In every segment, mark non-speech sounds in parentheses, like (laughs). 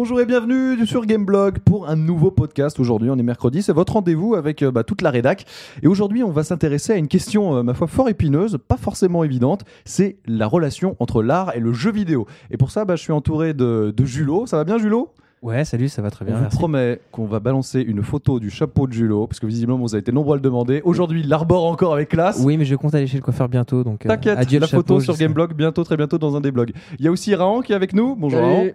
Bonjour et bienvenue sur Gameblog pour un nouveau podcast. Aujourd'hui, on est mercredi, c'est votre rendez-vous avec euh, bah, toute la rédac. Et aujourd'hui, on va s'intéresser à une question, euh, ma foi, fort épineuse, pas forcément évidente. C'est la relation entre l'art et le jeu vidéo. Et pour ça, bah, je suis entouré de, de Julot. Ça va bien, Julot Ouais, salut, ça va très bien. On vous merci. promet qu'on va balancer une photo du chapeau de Julot, parce que visiblement, vous avez été nombreux à le demander. Aujourd'hui, il l'arbore encore avec classe. Oui, mais je compte aller chez le coiffeur bientôt, donc euh, T'inquiète, adieu la le chapeau, photo sur. Gameblog bientôt, très bientôt dans un des blogs. Il y a aussi Raon qui est avec nous. Bonjour Raon.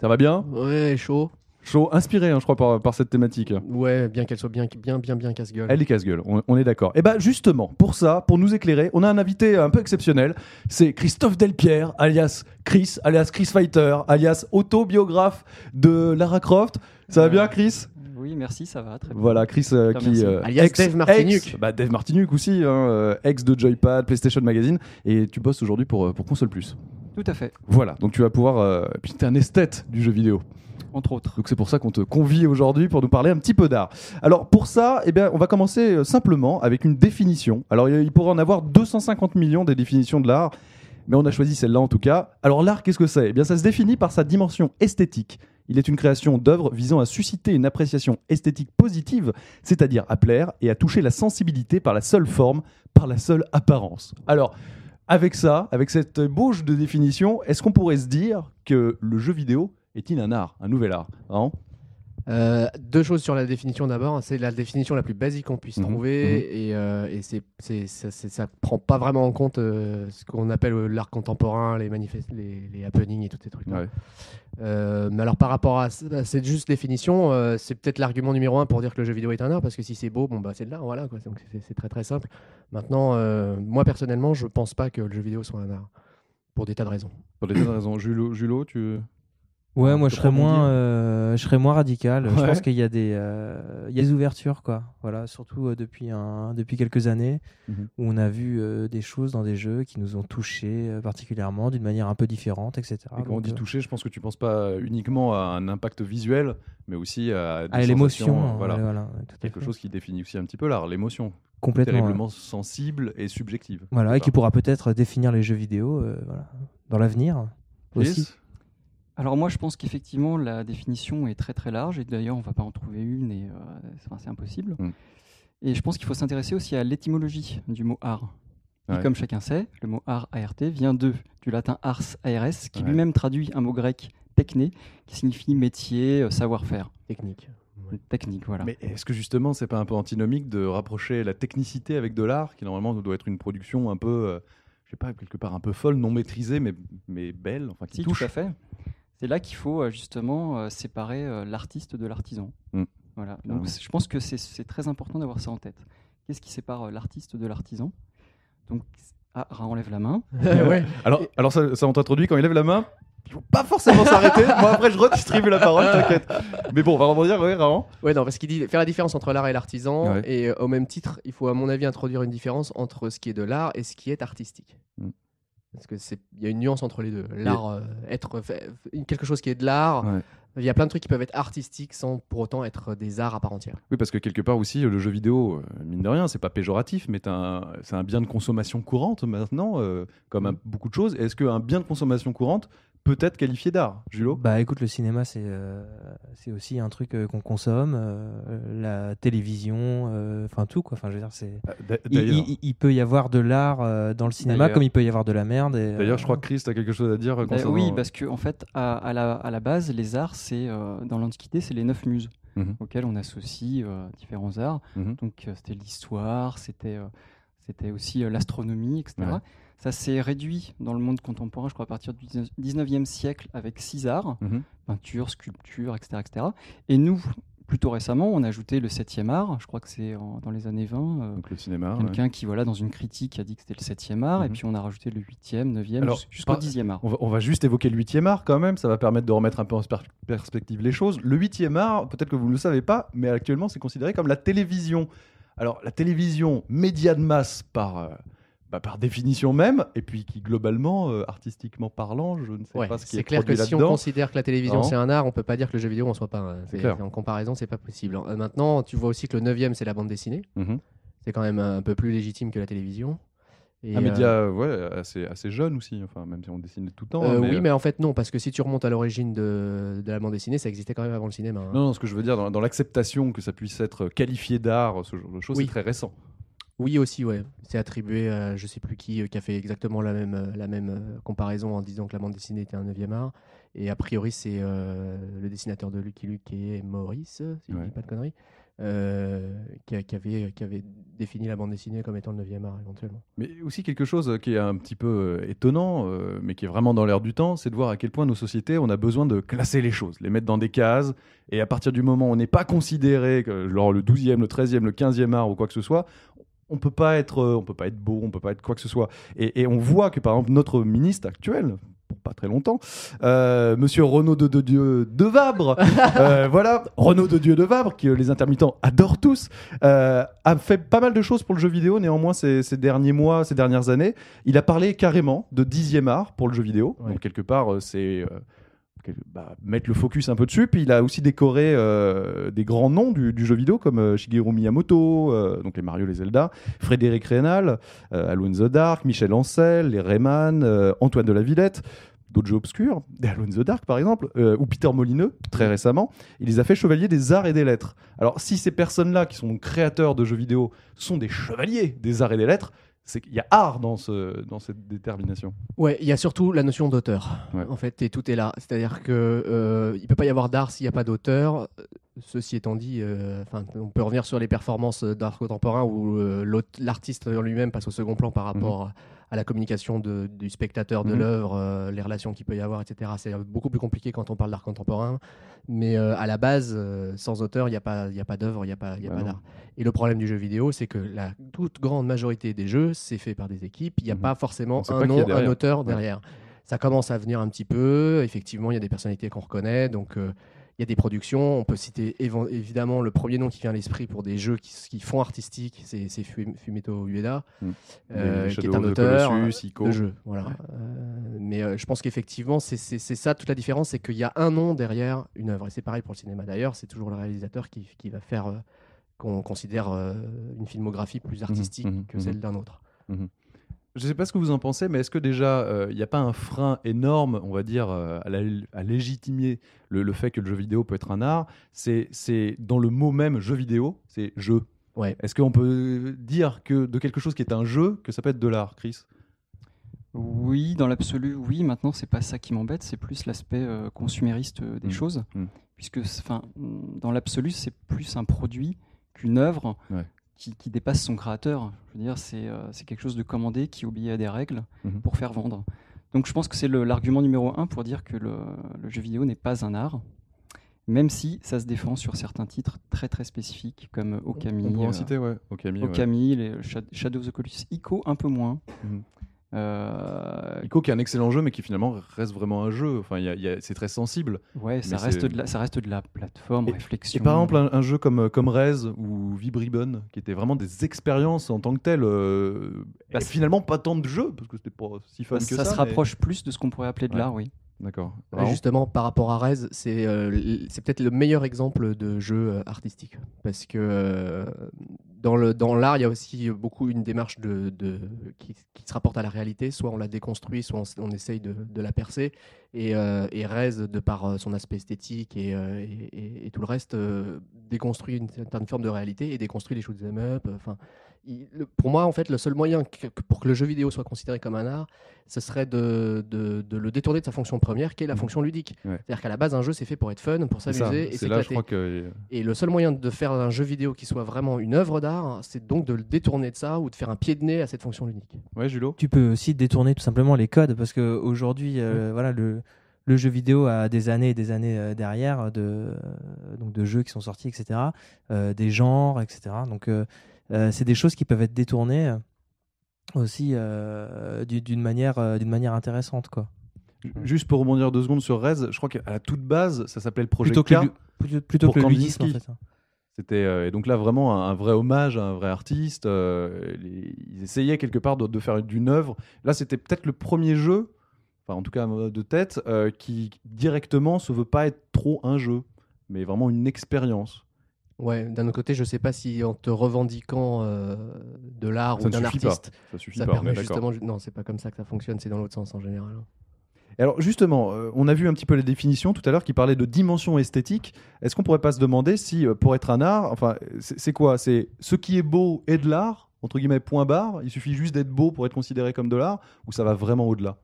Ça va bien? Ouais, chaud. Chaud, inspiré, hein, je crois, par, par cette thématique. Ouais, bien qu'elle soit bien, bien, bien, bien casse-gueule. Elle est casse-gueule, on, on est d'accord. Et bah justement, pour ça, pour nous éclairer, on a un invité un peu exceptionnel. C'est Christophe Delpierre, alias Chris, alias Chris Fighter, alias autobiographe de Lara Croft. Ça va Euh, bien, Chris? Oui, merci, ça va très bien. Voilà, Chris euh, qui euh, Alias Dave Martinuc. ex- bah, Dave Martinuc aussi, hein, euh, ex de Joypad, PlayStation Magazine, et tu bosses aujourd'hui pour euh, pour Console Plus. Tout à fait, Voilà, donc tu vas pouvoir. euh, puis t'es un esthète du jeu vidéo. entre autres. Donc c'est pour ça qu'on te convie aujourd'hui pour nous parler un petit peu d'art. Alors pour ça, eh bien, on va commencer euh, simplement avec une définition. Alors il il pourrait en avoir 250 millions des définitions de l'art, mais on a choisi celle-là en tout cas. Alors l'art, qu'est-ce que c'est? Eh bien ça se définit par sa dimension esthétique. Il est une création d'œuvres visant à susciter une appréciation esthétique positive, c'est-à-dire à plaire et à toucher la sensibilité par la seule forme, par la seule apparence. Alors, avec ça, avec cette bauche de définition, est-ce qu'on pourrait se dire que le jeu vidéo est-il un art, un nouvel art Vraiment Euh, deux choses sur la définition d'abord. C'est la définition la plus basique qu'on puisse Mhm, trouver et, euh, et c'est, c'est- ça, c'est- ça prend pas vraiment en compte euh, ce qu'on appelle euh, l'art contemporain, les, manifest- les, les happenings et tous ces trucs-là. Ouais. Euh, mais alors par rapport à, cette juste définition, euh, c'est peut-être l'argument numéro un pour dire que le jeu vidéo est un art, parce que si c'est beau, bon bah c'est de l'art, voilà. Quoi. Donc c'est, c'est très très simple. Maintenant, euh, moi personnellement, je pense pas que le jeu vidéo soit un art, pour des tas de raisons. Pour des tas de raisons. Julot, Julot, tu. Ouais, moi je serais moins, euh, je serais moins radical. Je pense qu'il y a des, euh, il y a des ouvertures quoi. Voilà, surtout euh, depuis un, depuis quelques années Mhm. où on a vu des choses dans des jeux qui nous ont touchés particulièrement d'une manière un peu différente, etc. Et quand on dit toucher, je pense que tu penses pas uniquement à un impact visuel, mais aussi à, à l'émotion, voilà. ouais, voilà, tout à Quelque fait. chose qui définit aussi un petit peu l'art, l'émotion, complètement. ouais. terriblement sensible et subjective. Voilà, et qui pourra peut-être définir les jeux vidéo, voilà, dans l'avenir aussi. Chris Alors moi, je pense qu'effectivement, la définition est très très large, et d'ailleurs, on va pas en trouver une, et euh, c'est impossible. Mm. Et je pense qu'il faut s'intéresser aussi à l'étymologie du mot art. Et Ouais. comme chacun sait, le mot art, ART, vient de, du latin ars, ARS, qui Ouais. lui-même traduit un mot grec, techné, qui signifie métier, euh, savoir-faire. Technique. Technique, voilà. Mais est-ce que justement, c'est pas un peu antinomique de rapprocher la technicité avec de l'art, qui normalement doit être une production un peu, euh, je sais pas, quelque part un peu folle, non maîtrisée, mais, mais belle, enfin qui Si, touche tout à fait. C'est là qu'il faut euh, justement euh, séparer euh, l'artiste de l'artisan. Mm. Voilà. Donc c'est- je pense que c'est- c'est très important d'avoir ça en tête. Qu'est-ce qui sépare l'artiste de l'artisan? Donc, ah, Ra enlève la main. (laughs) ouais. (laughs) Alors, alors ça, ça on t'introduit quand il lève la main. Il faut pas forcément s'arrêter. (laughs) Moi après, je redistribue la parole, t'inquiète. Mais bon, on va rebondir, ouais, Raon. Ouais, non, parce qu'il dit faire la différence entre l'art et l'artisan, Ouais. et euh, au même titre, il faut, à mon avis, introduire une différence entre ce qui est de l'art et ce qui est artistique. Mm. Parce que c'est, il y a une nuance entre les deux. L'art, euh, être fait- quelque chose qui est de l'art, Ouais. il y a plein de trucs qui peuvent être artistiques sans pour autant être des arts à part entière. Oui, parce que quelque part aussi, le jeu vidéo, euh, mine de rien, c'est pas péjoratif, mais un- c'est un bien de consommation courante maintenant, euh, comme un- beaucoup de choses. Est-ce qu'un bien de consommation courante peut être qualifié d'art, Julot Bah écoute, le cinéma c'est euh, c'est aussi un truc euh, qu'on consomme, euh, la télévision, euh, enfin tout quoi. Enfin je veux dire c'est. D'a- Il, D'ailleurs, il- il peut y avoir de l'art euh, dans le cinéma comme il peut y avoir de la merde. d'ailleurs, je crois que Chris, tu as quelque chose à dire concernant... oui, parce que en fait, à, à la, à la base, les arts, c'est euh, dans l'Antiquité, c'est les neuf muses Mhm. auxquelles on associe euh, différents arts. Mhm. Donc euh, c'était l'histoire, c'était euh, c'était aussi euh, l'astronomie, etc. Ouais. Ça s'est réduit dans le monde contemporain, je crois, à partir du 19e siècle avec six arts, Mhm. peinture, sculpture, etc., etc. Et nous, plutôt récemment, on a ajouté le septième art, je crois que c'est dans les années 20. euh, Donc le cinéma. ouais. Quelqu'un qui, voilà, dans une critique, a dit que c'était le septième art, et Mhm. puis on a rajouté le huitième, neuvième, Alors, jus- jusqu'au par- dixième art. On va, on va juste évoquer le huitième art quand même, ça va permettre de remettre un peu en perspective les choses. Le huitième art, peut-être que vous ne le savez pas, mais actuellement c'est considéré comme la télévision. Alors la télévision, média de masse par, euh, bah, par définition même, et puis qui globalement, euh, artistiquement parlant, je ne sais Ouais, pas ce qui est, c'est clair que si on considère que la télévision c'est un art, on peut pas dire que le jeu vidéo en soit pas. un. C'est clair. En comparaison, c'est pas possible. Euh, Maintenant, tu vois aussi que le 9 c'est la bande dessinée. Mhm. C'est quand même un peu plus légitime que la télévision. Et, un euh, média ouais, assez, assez jeune aussi, enfin, même si on dessinait tout le temps. euh, oui, mais en fait non, parce que si tu remontes à l'origine de, de la bande dessinée, ça existait quand même avant le cinéma. hein. Non, non, ce que je veux dire, dans, dans l'acceptation que ça puisse être qualifié d'art, ce genre de choses, Oui. c'est très récent. Oui aussi, ouais. C'est attribué à je sais plus qui euh, qui a fait exactement la même, euh, la même euh, comparaison en disant que la bande dessinée était un 9e art. Et a priori, c'est euh, le dessinateur de Lucky Luke est Maurice, si je ne dis pas de conneries, euh, qui, avait, défini la bande dessinée comme étant le 9e art éventuellement. Mais aussi quelque chose qui est un petit peu euh, étonnant, euh, mais qui est vraiment dans l'air du temps, c'est de voir à quel point nos sociétés, on a besoin de classer les choses, les mettre dans des cases, et à partir du moment où on n'est pas considéré genre le 12e, le 13e, le 15e art ou quoi que ce soit, on peut pas être, on peut pas être beau, on peut pas être quoi que ce soit. Et on voit que par exemple notre ministre actuel, pour pas très longtemps, euh, Monsieur Renaud de, de Dieu de Vabre, (laughs) euh, voilà, Renaud de Dieu de Vabre, que les intermittents adorent tous, euh, a fait pas mal de choses pour le jeu vidéo. Néanmoins, ces, ces derniers mois, ces dernières années, il a parlé carrément de dixième art pour le jeu vidéo. Ouais. Donc quelque part, euh, c'est euh, bah, mettre le focus un peu dessus. Puis il a aussi décoré euh, des grands noms du, jeu vidéo comme euh, Shigeru Miyamoto, euh, donc les Mario, les Zelda, Frédéric Rénal, Alone in the Dark, Michel Ancel, les Rayman, Antoine de la Villette. D'autres jeux obscurs, des Alone in the Dark par exemple, euh, ou Peter Molineux, très récemment, il les a fait chevaliers des arts et des lettres. Alors, si ces personnes-là, qui sont créateurs de jeux vidéo, sont des chevaliers des arts et des lettres, c'est qu'il y a art dans, ce, dans cette détermination. Ouais, il y a surtout la notion d'auteur, Ouais. en fait, et tout est là. C'est-à-dire que euh, il peut pas y avoir d'art s'il n'y a pas d'auteur. Ceci étant dit, euh, on peut revenir sur les performances d'art contemporain où euh, l'artiste en lui-même passe au second plan par rapport à la communication de- du spectateur de Mhm. l'œuvre, euh, les relations qu'il peut y avoir, etc. C'est beaucoup plus compliqué quand on parle d'art contemporain, mais euh, à la base, euh, sans auteur, il n'y a pas, il y a pas d'œuvre, il n'y a pas, y a Bah pas non. d'art. Et le problème du jeu vidéo, c'est que la toute grande majorité des jeux, c'est fait par des équipes. Il n'y a Mhm. pas forcément un pas nom, un derrière. auteur Ouais. derrière. Ça commence à venir un petit peu. Effectivement, il y a des personnalités qu'on reconnaît. Donc, euh, il y a des productions. On peut citer évidemment le premier nom qui vient à l'esprit pour des jeux qui, qui font artistique, c'est c'est Fu- Fumeto Ueda, Mm. euh, qui est un auteur Colossus, de jeu. Voilà. Euh, mais euh, je pense qu'effectivement, c'est ça toute la différence, c'est qu'il y a un nom derrière une œuvre. Et c'est pareil pour le cinéma d'ailleurs, c'est toujours le réalisateur qui, qui va faire qu'on considère une filmographie plus artistique mhm, que mhm. celle d'un autre. Je ne sais pas ce que vous en pensez, mais est-ce que déjà, il n'y a pas un frein énorme, on va dire, euh, à, la- à légitimer le, le fait que le jeu vidéo peut être un art? C'est dans le mot même jeu vidéo, c'est jeu. Ouais. Est-ce qu'on peut dire que de quelque chose qui est un jeu, que ça peut être de l'art, Chris? Oui, dans l'absolu, oui. Maintenant, c'est pas ça qui m'embête, c'est plus l'aspect euh, consumériste euh, des Mm. choses. Mm. Puisque, enfin, dans l'absolu, c'est plus un produit qu'une œuvre Ouais. Qui, qui dépasse son créateur. Je veux dire, c'est euh, c'est quelque chose de commandé qui obéit à des règles Mhm. pour faire vendre. Donc, je pense que c'est l'argument numéro un pour dire que le, le jeu vidéo n'est pas un art. Même si ça se défend sur certains titres très très spécifiques comme Okami, On pourrait en euh, citer, ouais. Okami. ouais. Okami, les Shad- Shadow of the Colossus, Ico un peu moins. Mhm. Euh, Ico qui est un excellent jeu, mais qui finalement reste vraiment un jeu. Enfin, il y a- il y a- c'est très sensible. ouais, ça reste, de la, ça reste de la plateforme, Et- réflexion. Et par exemple, un, un jeu comme, comme Rez ou Vibribon, qui étaient vraiment des expériences en tant que telles, euh, Bah, et finalement pas tant de jeux, parce que c'était pas si fun ça, que ça ça. se mais- rapproche plus de ce qu'on pourrait appeler de Ouais. l'art, oui. D'accord. Justement, par rapport à Rez, c'est euh, c'est peut-être le meilleur exemple de jeu euh, artistique. Parce que euh, dans l'art, il y a aussi beaucoup une démarche de, de- qui, qui se rapporte à la réalité. Soit on la déconstruit, soit on, essaye de, de la percer. Et, et Rez, de par son aspect esthétique et, et- et- tout le reste, déconstruit une certaine forme de réalité et déconstruit les shoot'em up. Enfin, il- le- pour moi, en fait, le seul moyen que- pour que le jeu vidéo soit considéré comme un art, ce serait de, de- de le détourner de sa fonction première, qui est la Mhm. fonction ludique. Ouais. C'est-à-dire qu'à la base, un jeu, c'est fait pour être fun, pour s'amuser et s'éclater. que. Et le seul moyen de faire un jeu vidéo qui soit vraiment une œuvre d'art, c'est donc de le détourner de ça ou de faire un pied de nez à cette fonction ludique. Ouais, Julo Tu peux aussi détourner tout simplement les codes parce que aujourd'hui, euh, voilà, le, le jeu vidéo a des années et des années euh, derrière de, euh, donc de jeux qui sont sortis, etc., euh, des genres, etc. Donc, euh, euh, c'est des choses qui peuvent être détournées euh, aussi euh, du- d'une manière, euh, d'une manière intéressante, quoi. Juste pour rebondir deux secondes sur Rez, je crois qu'à la toute base, ça s'appelait le projet Plutôt que, K. le, plutôt, que le ludisme, en fait. hein. C'était euh, et donc là vraiment un, un vrai hommage à un vrai artiste. euh, les- ils essayaient quelque part de, de faire d'une œuvre. Là, c'était peut-être le premier jeu, enfin en tout cas de tête, euh, qui directement se veut pas être trop un jeu, mais vraiment une expérience. Ouais, d'un autre côté, je sais pas si en te revendiquant euh, de l'art Ça ou ne d'un suffit pas. artiste, Ça suffit ça pas, permet justement. Non, c'est pas comme ça que ça fonctionne, c'est dans l'autre sens en général. hein. Et Alors justement, euh, on a vu un petit peu les définitions tout à l'heure qui parlaient de dimension esthétique. Est-ce qu'on pourrait pas se demander si euh, pour être un art, enfin c'est c'est quoi? C'est ce qui est beau est de l'art entre guillemets point barre. Il suffit juste d'être beau pour être considéré comme de l'art ou ça va vraiment au-delà?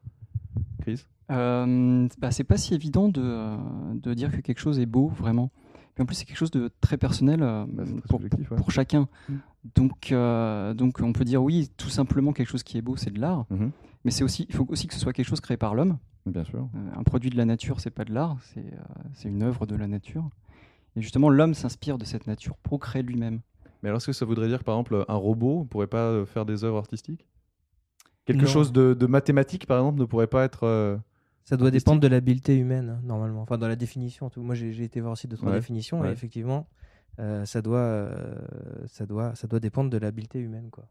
Chris? Euh, bah, c'est pas si évident de, euh, de dire que quelque chose est beau, vraiment. Puis en plus, c'est quelque chose de très personnel euh, Bah, pour, subjectif, ouais. pour chacun. Mm. Donc, euh, donc, on peut dire oui, tout simplement quelque chose qui est beau, c'est de l'art. Mhm. Mais c'est aussi, il faut aussi que ce soit quelque chose créé par l'homme. Bien sûr. Euh, un produit de la nature, c'est pas de l'art, c'est euh, c'est une œuvre de la nature. Et justement, l'homme s'inspire de cette nature pour créer lui-même. Mais alors est-ce que ça voudrait dire par exemple un robot ne pourrait pas faire des œuvres artistiques? Quelque Non. chose de, de mathématique par exemple ne pourrait pas être euh, Ça doit dépendre de l'habileté humaine, hein, normalement. Enfin, dans la définition. en Tout. Moi, j'ai été voir aussi deux, trois Ouais, définitions, ouais. et effectivement, euh, ça, doit, euh, ça, doit, ça doit dépendre de l'habileté humaine. Quoi.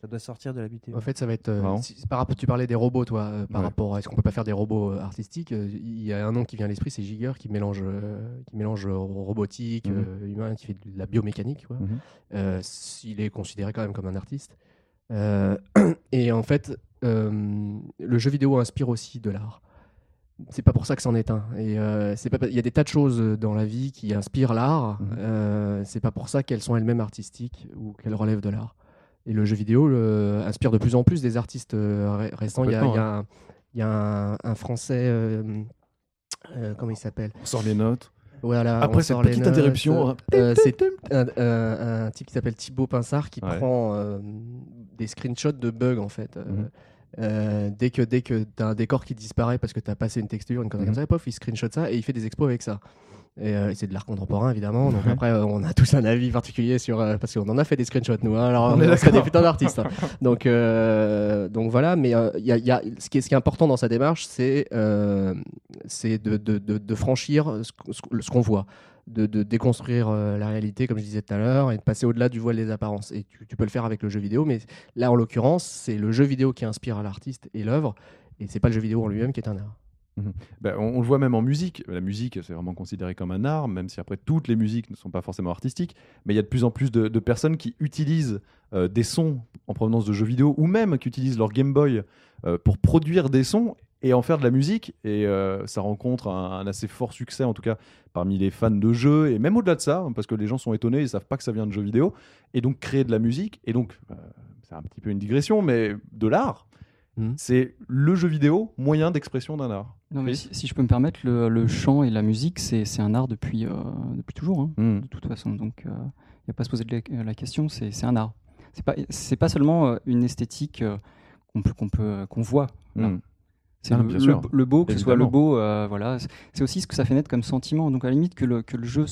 Ça doit sortir de l'habileté En humaine. fait, ça va être. euh, si- par rapport, tu parlais des robots, toi, euh, par Ouais. rapport à est-ce qu'on peut pas faire des robots euh, artistiques euh, Il y a un nom qui vient à l'esprit, c'est Giger, qui mélange, euh, qui mélange robotique, euh, humain, qui fait de la biomécanique. quoi. S- il est considéré quand même comme un artiste. Euh, (clears throat) et en fait, euh, le jeu vidéo inspire aussi de l'art. C'est pas pour ça que c'en est un. Et euh, c'est pas, il y a des tas de choses dans la vie qui inspirent l'art. Mhm. Euh, c'est pas pour ça qu'elles sont elles-mêmes artistiques ou qu'elles relèvent de l'art. Et le jeu vidéo le- inspire de plus en plus des artistes euh, ré- récents. Il y a, il y a un, il y a un- un Français, euh, euh, comment il s'appelle? On sort les notes. Voilà, Après cette petite notes. interruption, Euh, c'est un, type qui s'appelle Thibaut Pinsard qui Ouais. prend euh, des screenshots de bugs en fait. Euh, Mhm. Euh, dès que dès que t'as un décor qui disparaît parce que t'as passé une texture, une connerie Mhm. comme ça, pof, il screenshot ça et il fait des expos avec ça. Et euh, c'est de l'art contemporain évidemment. Donc Ouais. après, euh, on a tous un avis particulier sur euh, parce qu'on en a fait des screenshots nous. hein. alors On on, est des putains d'artistes. hein. donc donc voilà. Mais y a, y a- ce qui est ce qui est important dans sa démarche, c'est c'est de, de, de, de franchir ce qu'on voit de, déconstruire euh, la réalité, comme je disais tout à l'heure, et de passer au-delà du voile des apparences. Et tu, peux le faire avec le jeu vidéo, mais là, en l'occurrence, c'est le jeu vidéo qui inspire l'artiste et l'œuvre, et c'est pas le jeu vidéo en lui-même qui est un art. Ben, on, le voit même en musique. La musique, c'est vraiment considéré comme un art, même si après toutes les musiques ne sont pas forcément artistiques. Mais il y a de plus en plus de, de personnes qui utilisent euh, des sons en provenance de jeux vidéo ou même qui utilisent leur Game Boy euh, pour produire des sons et en faire de la musique. Et euh, ça rencontre un, un assez fort succès, en tout cas parmi les fans de jeux et même au-delà de ça, hein, parce que les gens sont étonnés, ils savent pas que ça vient de jeux vidéo. Et donc créer de la musique, et donc euh, c'est un petit peu une digression, mais de l'art. Mhm. C'est le jeu vidéo moyen d'expression d'un art. Non, mais si, si je peux me permettre, le, le chant et la musique, c'est c'est un art depuis, euh, depuis toujours, hein, Mhm. de toute façon. Donc, il n'y a pas à se poser de la, la question, c'est c'est un art. C'est pas, c'est pas seulement une esthétique euh, qu'on peut, qu'on peut, qu'on voit. C'est Ah, le, le- beau, que ce soit le beau, euh, voilà. C'est- aussi ce que ça fait naître comme sentiment. Donc à la limite que le, que le jeu,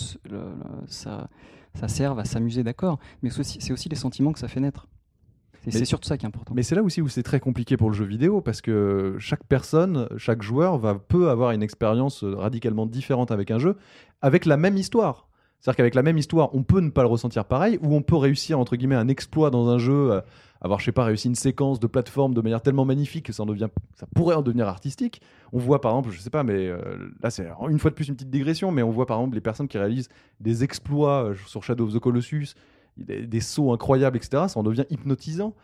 ça, ça serve à s'amuser, d'accord. Mais c'est aussi, aussi les sentiments que ça fait naître. C'est Mais- c'est surtout ça qui est important. Mais c'est là aussi où c'est très compliqué pour le jeu vidéo parce que chaque personne, chaque joueur va peut avoir une expérience euh, radicalement différente avec un jeu, avec la même histoire. C'est-à-dire qu'avec la même histoire, on peut ne pas le ressentir pareil, ou on peut réussir entre guillemets un exploit dans un jeu, euh, avoir je sais pas réussi une séquence de plateforme de manière tellement magnifique que ça en devient, ça pourrait en devenir artistique. On voit par exemple, je sais pas, mais euh, là c'est une fois de plus une petite digression, mais on voit par exemple les personnes qui réalisent des exploits euh, sur Shadow of the Colossus, des, des sauts incroyables, etc. Ça en devient hypnotisant.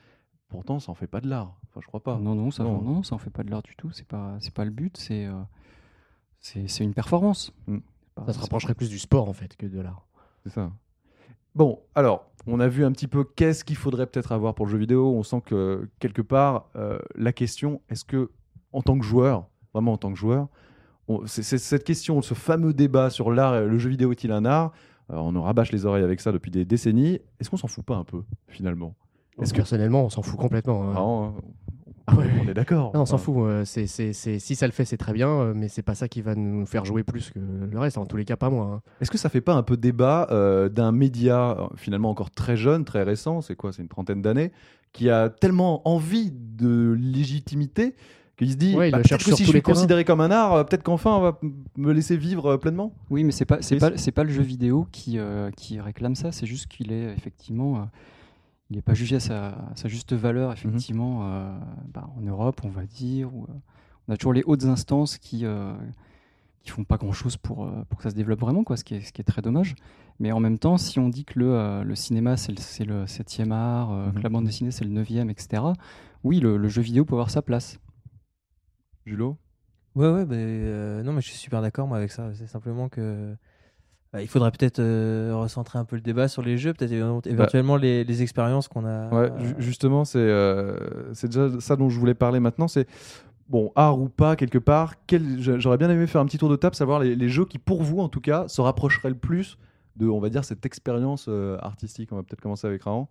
Pourtant, ça en fait pas de l'art. Enfin, je crois pas. Non, non, ça, Non. non, ça en fait pas de l'art du tout. C'est pas, c'est pas le but. C'est, euh, c'est, c'est une performance. Mm. Pas- Ça se rapprocherait plus du sport en fait que de l'art. C'est ça. Bon, alors, on a vu un petit peu qu'est-ce qu'il faudrait peut-être avoir pour le jeu vidéo. On sent que quelque part, euh, la question, est-ce que, en tant que joueur, vraiment en tant que joueur, c'est cette question, ce fameux débat sur l'art, le jeu vidéo est-il un art Euh, On nous rabâche les oreilles avec ça depuis des décennies. Est-ce qu'on s'en fout pas un peu, finalement? Est-ce que Personnellement, on s'en fout complètement. hein. Vraiment, euh, Ah ouais, on est d'accord Non, on s'en fout. euh, c'est, c'est, c'est- si ça le fait, c'est très bien, euh, mais c'est pas ça qui va nous faire jouer plus que le reste. En tous les cas, pas moi. hein. Est-ce que ça fait pas un peu débat euh, d'un média euh, finalement encore très jeune, très récent, c'est quoi, c'est une trentaine d'années, qui a tellement envie de légitimité qu'il se dit, Ouais, il bah, le peut-être cherche que sur si tous je suis les terrains. considéré comme un art, euh, peut-être qu'enfin on va m- me laisser vivre euh, pleinement. Oui, mais c'est pas, c'est Oui, pas, c'est pas le jeu vidéo qui, euh, qui réclame ça. C'est juste qu'il est effectivement, euh, il n'est pas jugé à sa, à sa juste valeur effectivement euh, bah, en Europe, on va dire. Où, euh, on a toujours les hautes instances qui, euh, qui font pas grand chose pour, euh, pour que ça se développe vraiment, quoi, ce, qui est, ce qui est très dommage. Mais en même temps, si on dit que le, euh, le cinéma c'est le, 7e art, euh, que Mhm. la bande dessinée c'est le 9e, etc., oui, le, le jeu vidéo peut avoir sa place. Julo? Ouais, ouais, bah, euh, non, mais je suis super d'accord moi avec ça. C'est simplement que il faudrait peut-être euh, recentrer un peu le débat sur les jeux, peut-être évent- éventuellement les, les expériences qu'on a. Ouais, ju- justement, c'est euh, c'est déjà ça dont je voulais parler maintenant. C'est bon, art ou pas, quelque part. quel- J'aurais bien aimé faire un petit tour de table, savoir les, les jeux qui, pour vous, en tout cas, se rapprocheraient le plus de, on va dire, cette expérience euh, artistique. On va peut-être commencer avec Rahan.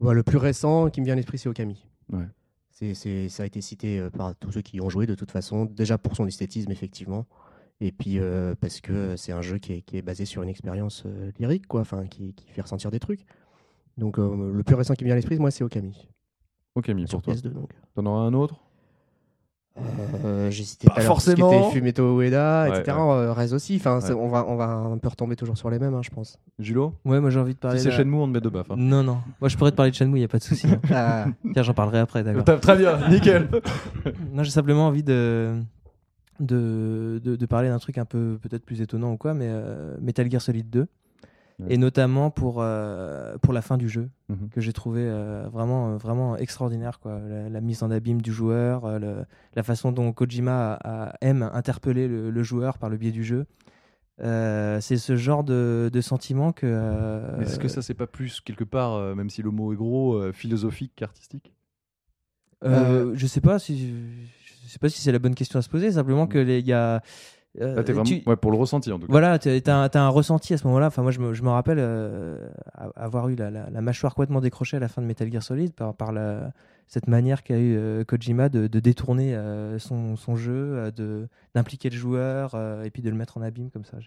Bah, le plus récent qui me vient à l'esprit, c'est Okami. Ouais. C'est, c'est- ça a été cité euh, par tous ceux qui y ont joué de toute façon, déjà pour son esthétisme effectivement, et puis euh, parce que c'est un jeu qui est, qui est basé sur une expérience euh, lyrique, quoi, enfin qui, qui fait ressentir des trucs. Donc euh, le plus récent qui me vient à l'esprit, moi, c'est Okami. Ok, mis Sur pour toi. PS2 donc. T'en auras un autre? Euh, j'ai cité Pas qui forcément. Fumeto Ueda, Ouais, etc. ouais. euh, Rez aussi. Enfin, Ouais. on va on va un peu retomber toujours sur les mêmes, hein, je pense. Julo? Ouais, moi j'ai envie de parler. Si c'est de- Shenmue, on te met de baffe. hein. Non, non. Moi je pourrais te parler de Shenmue, il y a pas de souci. hein. Ah, Tiens, j'en parlerai après, d'accord. Très bien, nickel. Non, j'ai simplement envie de, de, de, de parler d'un truc un peu peut-être plus étonnant ou quoi, mais euh, Metal Gear Solid 2. Ouais. Et notamment pour, euh, pour la fin du jeu, Mhm. que j'ai trouvé euh, vraiment, vraiment extraordinaire. Quoi. La, la mise en abîme du joueur, le- la façon dont Kojima a- a- aime interpeller le, le joueur par le biais du jeu. Euh, c'est ce genre de, de sentiment que. euh, Est-ce que ça, c'est pas plus, quelque part, euh, même si le mot est gros, philosophique qu'artistique? Je sais pas si sais pas si c'est la bonne question à se poser. Simplement que les- il y a. euh, Là, t'es vraiment... tu- ouais, pour le ressenti, en tout cas. Voilà, tu as, un ressenti à ce moment-là. Enfin, moi, je me, je me rappelle euh, avoir eu la, la- la mâchoire complètement décrochée à la fin de Metal Gear Solid par, par la- cette manière qu'a eu euh, Kojima de, de détourner euh, son, son jeu, d'impliquer le joueur euh, et puis de le mettre en abîme comme ça.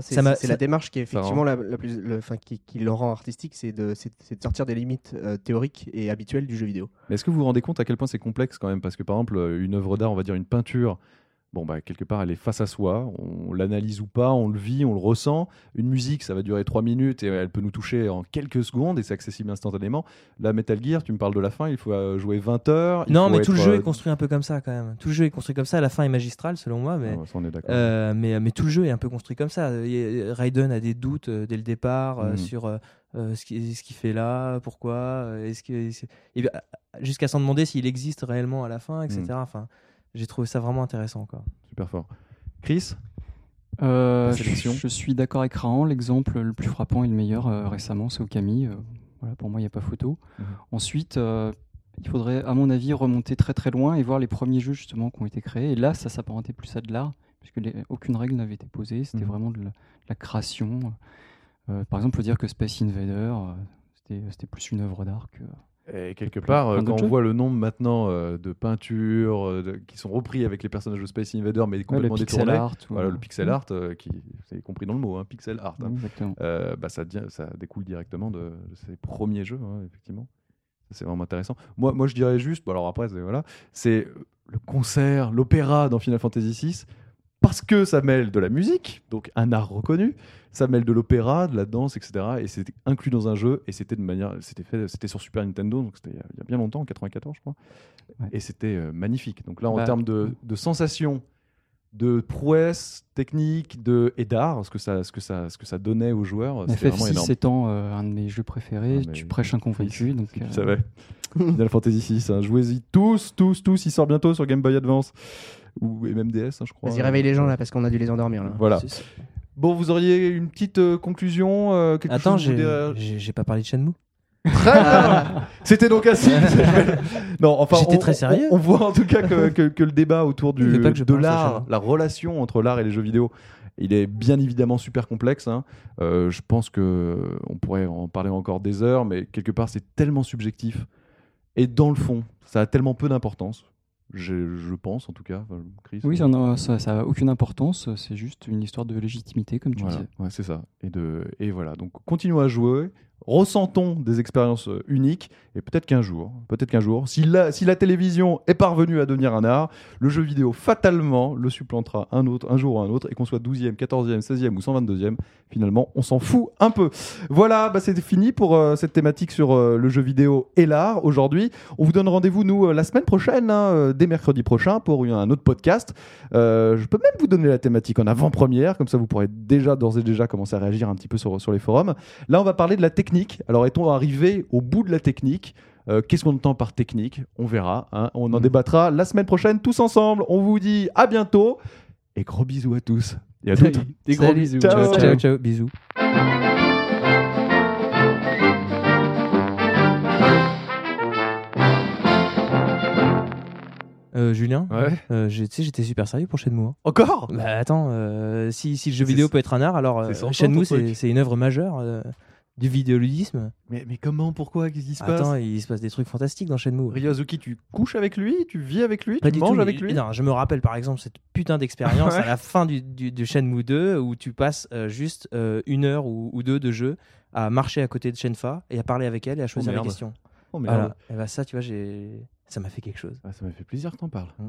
C'est ça- la démarche qui est effectivement la, la plus, le- enfin, qui, qui le rend artistique, c'est de, de sortir des limites euh, théoriques et habituelles du jeu vidéo. Mais est-ce que vous vous rendez compte à quel point c'est complexe quand même? Parce que par exemple, une œuvre d'art, on va dire une peinture, bon, bah, quelque part, elle est face à soi, on l'analyse ou pas, on le vit, on le ressent. Une musique, ça va durer 3 minutes et elle peut nous toucher en quelques secondes et c'est accessible instantanément. Là, Metal Gear, tu me parles de la fin, il faut euh, jouer 20 heures. Non, mais tout le jeu euh, est construit un peu comme ça quand même. Tout le jeu est construit comme ça. La fin est magistrale selon moi, mais. ah ça, on est. Euh, mais, mais tout le jeu est un peu construit comme ça. Raiden a des doutes dès le départ Mhm. sur euh, ce qu'il fait là, pourquoi, est-ce que jusqu'à s'en demander s'il existe réellement à la fin, etc. Enfin, j'ai trouvé ça vraiment intéressant. Quoi. Super fort. Chris? Euh, je, sélection. je suis d'accord avec Rahan. L'exemple le plus frappant et le meilleur euh, récemment, c'est Okami. Euh, voilà, pour moi, il n'y a pas photo. Mhm. Ensuite, euh, il faudrait, à mon avis, remonter très très loin et voir les premiers jeux justement qui ont été créés. Et là, ça s'apparentait plus à de l'art, puisque les- aucune règle n'avait été posée. C'était Mhm. vraiment de la, de la création. Euh, par exemple, on peut dire que Space Invader, euh, c'était plus une œuvre d'art que. Et quelque part, euh, quand on voit le nombre maintenant euh, de peintures euh, qui sont repris avec les personnages de Space Invader, mais Ouais, le complètement pixel art. ou- voilà, le pixel art, qui c'est compris dans le mot, hein, pixel art, hein. Ouais, bah, ça, découle directement de, de ces premiers jeux, hein, effectivement. C'est vraiment intéressant. Moi, moi, je dirais juste, bon, alors après, c'est voilà, c'est le concert, l'opéra dans Final Fantasy VI, parce que ça mêle de la musique, donc un art reconnu, ça mêle de l'opéra, de la danse, etc. Et c'était inclus dans un jeu, et c'était de manière, c'était fait, c'était sur Super Nintendo, donc c'était il y a- bien longtemps, en 94, je crois. Ouais. Et c'était euh, magnifique. Donc là, en Bah, termes de, de sensations, de prouesse technique de, et d'art, ce que, ça, ce, que ça, ce que ça donnait aux joueurs, c'était vraiment FF6 énorme. étant euh, un de mes jeux préférés, Ah, tu prêches un convaincu. Donc, (laughs) Tu euh, savais. Final Fantasy VI, hein. jouez-y tous, tous, tous. Il sort bientôt sur Game Boy Advance ou et même DS, hein, je crois. Vas-y, réveille les gens là parce qu'on a dû les endormir là. Voilà. Bon, vous auriez une petite euh, conclusion euh, quelque Attends, dire j'ai- j'ai pas parlé de Shenmue. C'était donc assis. (laughs) non, enfin, J'étais on- très sérieux. On, voit en tout cas que, que- que le débat autour du, de l'art, la relation entre l'art et les jeux vidéo, il est bien évidemment super complexe. hein. Euh, je pense que on pourrait en parler encore des heures, mais quelque part c'est tellement subjectif. Et dans le fond, ça a tellement peu d'importance. Je, je pense en tout cas, Chris. Oui, ça n'a ça, ça a aucune importance. C'est juste une histoire de légitimité, comme tu Voilà, disais. ouais, c'est ça. Et, de, et voilà, donc continuons à jouer, ressentons des expériences euh, uniques. Et peut-être qu'un jour, peut-être qu'un jour, si la, si la télévision est parvenue à devenir un art, le jeu vidéo fatalement le supplantera un autre, un jour ou un autre, et qu'on soit 12e, 14e, 16e ou 122e, finalement, on s'en fout un peu. Voilà, bah, c'est fini pour euh, cette thématique sur euh, le jeu vidéo et l'art aujourd'hui. On vous donne rendez-vous, nous, la semaine prochaine, hein, dès mercredi prochain, pour un autre podcast. Je peux même vous donner la thématique en avant-première, comme ça vous pourrez déjà, d'ores et déjà, commencer à réagir un petit peu sur, sur les forums. Là, on va parler de la technique. Alors, est-on arrivé au bout de la technique Euh, Qu'est-ce qu'on entend par technique? On verra. hein. On en débattra la semaine prochaine tous ensemble. On vous dit à bientôt et gros bisous à tous et à toutes. Des gros Salut. bisous. Ciao. Ciao, ciao, ciao, bisous. Euh, Julien, Ouais. euh, tu sais, j'étais super sérieux pour Shenmue. hein. Encore? Bah attends, euh, si, si le jeu vidéo peut être un art, alors euh, Shenmue c'est une œuvre majeure euh, du vidéoludisme. mais, mais comment Pourquoi Qu'est-ce qui se Attends, passe il se passe des trucs fantastiques dans Shenmue. Ryozuki, tu couches avec lui Tu vis avec lui Pas Tu du manges tout. avec lui Non, je me rappelle par exemple cette putain d'expérience (laughs) à la fin du, du, du Shenmue 2 où tu passes euh, juste euh, une heure ou, ou deux de jeu à marcher à côté de Shenfa et à parler avec elle et à choisir les merde. questions. Oh merde. Voilà. Et bah ça, tu vois, j'ai ça m'a fait quelque chose. Ah, ça m'a fait plaisir que t'en parles. Mm.